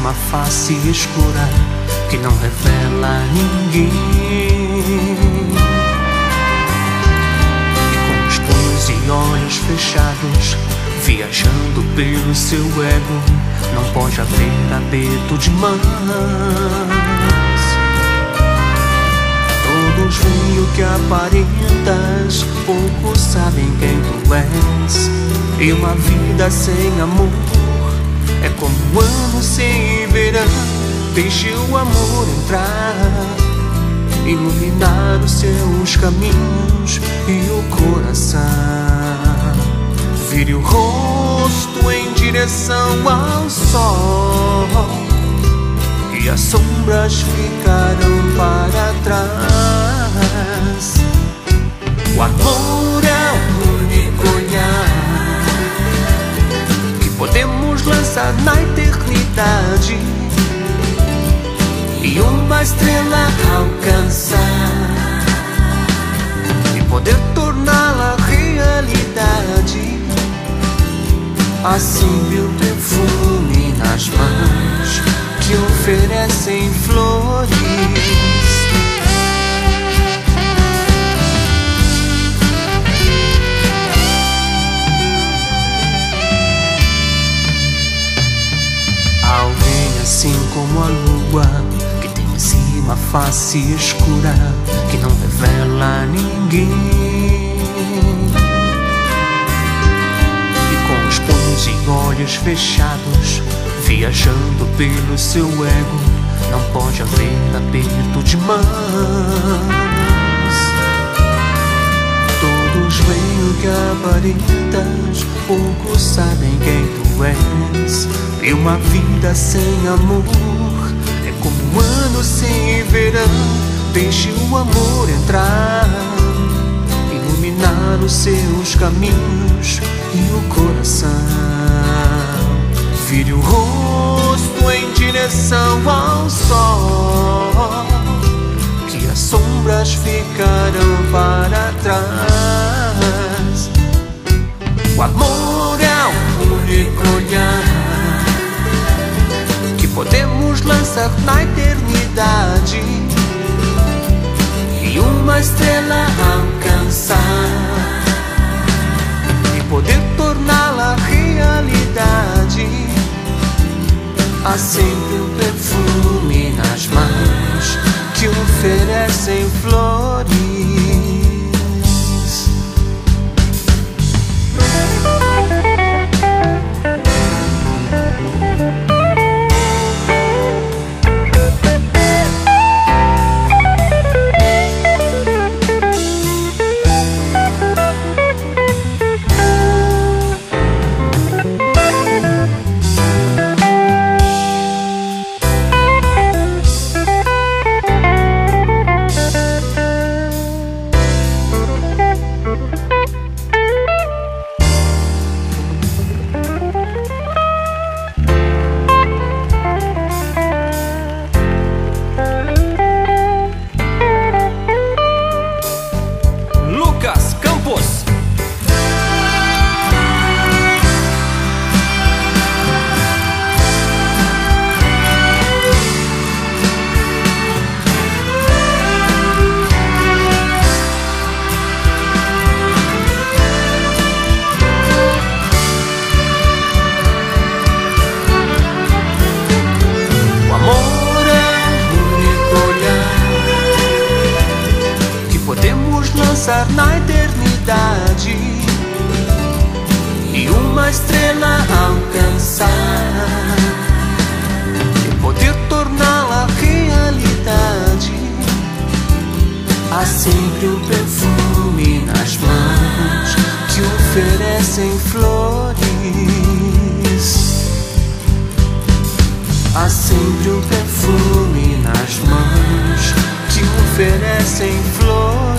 que tem em cima a face escura que não revela a ninguém. E com os punhos e olhos fechados, viajando pelo seu ego, não pode haver abeto de mãos. Todos veem o que aparentas, poucos sabem quem tu és. E uma vida sem amor é como um ano sem. Deixe o amor entrar, iluminar os seus caminhos e o coração. Vire o rosto em direção ao sol e as sombras ficarão para trás. O amor é o único olhar que podemos lançar na eternidade e uma estrela alcançar e poder torná-la realidade. Assim meu perfume nas mãos assim como a lua que tem em cima a face escura que não revela a ninguém. E com os punhos e olhos fechados Viajando pelo seu ego, não pode haver aperto de mãos. Todos veem o que aparentas, poucos sabem quem tu és. E uma vida sem amor é como um ano sem verão. Deixe o amor entrar, iluminar os seus caminhos e o coração. Vire o rosto em direção ao sol, na eternidade e uma estrela alcançar e poder torná-la realidade. Há lançar na eternidade e uma estrela alcançar e poder torná-la realidade. Há sempre um perfume nas mãos que oferecem flores. Há sempre um perfume nas mãos que oferecem flores.